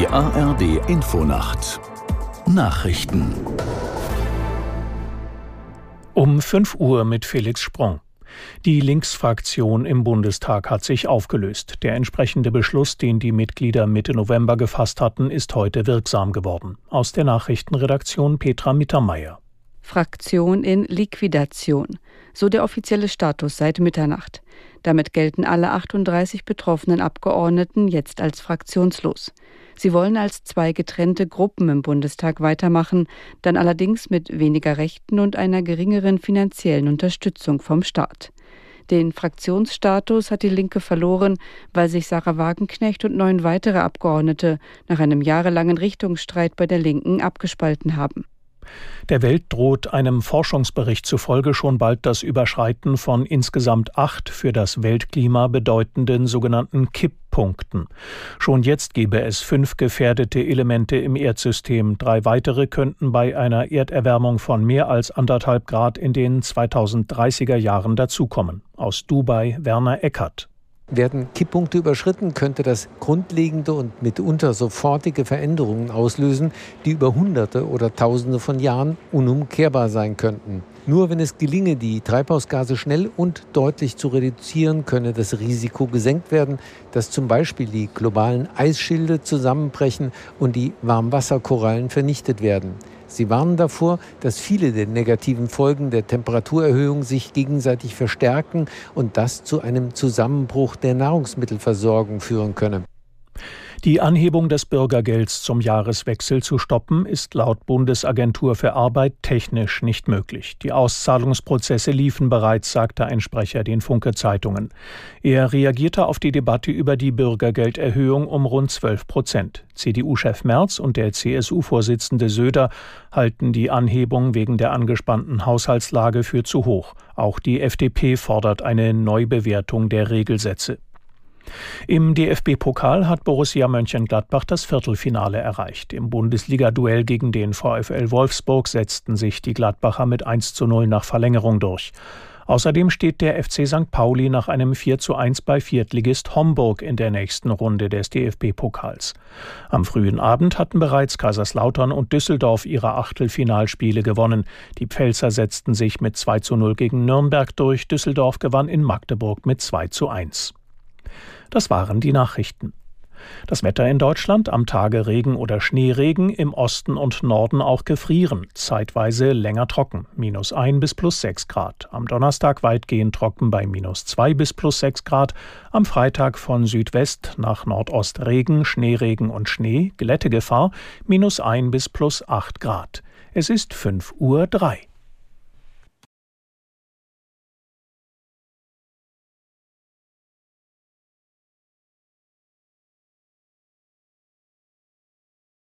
Die ARD Infonacht Nachrichten um 5 Uhr mit Felix Sprung. Die Linksfraktion im Bundestag hat sich aufgelöst. Der entsprechende Beschluss, den die Mitglieder Mitte November gefasst hatten, ist heute wirksam geworden. Aus der Nachrichtenredaktion Petra Mittermeier. Fraktion in Liquidation. So der offizielle Status seit Mitternacht. Damit gelten alle 38 betroffenen Abgeordneten jetzt als fraktionslos. Sie wollen als zwei getrennte Gruppen im Bundestag weitermachen, dann allerdings mit weniger Rechten und einer geringeren finanziellen Unterstützung vom Staat. Den Fraktionsstatus hat die Linke verloren, weil sich Sarah Wagenknecht und neun weitere Abgeordnete nach einem jahrelangen Richtungsstreit bei der Linken abgespalten haben. Der Welt droht einem Forschungsbericht zufolge schon bald das Überschreiten von insgesamt acht für das Weltklima bedeutenden sogenannten Kipppunkten. Schon jetzt gebe es fünf gefährdete Elemente im Erdsystem. Drei weitere könnten bei einer Erderwärmung von mehr als anderthalb Grad in den 2030er Jahren dazukommen. Aus Dubai Werner Eckert. Werden Kipppunkte überschritten, könnte das grundlegende und mitunter sofortige Veränderungen auslösen, die über Hunderte oder Tausende von Jahren unumkehrbar sein könnten. Nur wenn es gelinge, die Treibhausgase schnell und deutlich zu reduzieren, könne das Risiko gesenkt werden, dass zum Beispiel die globalen Eisschilde zusammenbrechen und die Warmwasserkorallen vernichtet werden. Sie warnen davor, dass viele der negativen Folgen der Temperaturerhöhung sich gegenseitig verstärken und das zu einem Zusammenbruch der Nahrungsmittelversorgung führen könne. Die Anhebung des Bürgergelds zum Jahreswechsel zu stoppen, ist laut Bundesagentur für Arbeit technisch nicht möglich. Die Auszahlungsprozesse liefen bereits, sagte ein Sprecher den Funke Zeitungen. Er reagierte auf die Debatte über die Bürgergelderhöhung um rund 12 Prozent. CDU-Chef Merz und der CSU-Vorsitzende Söder halten die Anhebung wegen der angespannten Haushaltslage für zu hoch. Auch die FDP fordert eine Neubewertung der Regelsätze. Im DFB-Pokal hat Borussia Mönchengladbach das Viertelfinale erreicht. Im Bundesliga-Duell gegen den VfL Wolfsburg setzten sich die Gladbacher mit 1 zu 0 nach Verlängerung durch. Außerdem steht der FC St. Pauli nach einem 4 zu 1 bei Viertligist Homburg in der nächsten Runde des DFB-Pokals. Am frühen Abend hatten bereits Kaiserslautern und Düsseldorf ihre Achtelfinalspiele gewonnen. Die Pfälzer setzten sich mit 2 zu 0 gegen Nürnberg durch. Düsseldorf gewann in Magdeburg mit 2 zu 1. Das waren die Nachrichten. Das Wetter in Deutschland am Tage Regen oder Schneeregen, im Osten und Norden auch gefrieren, zeitweise länger trocken, minus 1 bis plus 6 Grad. Am Donnerstag weitgehend trocken bei minus 2 bis plus 6 Grad. Am Freitag von Südwest nach Nordost Regen, Schneeregen und Schnee, Glättegefahr, minus 1 bis plus 8 Grad. Es ist 5 Uhr 3.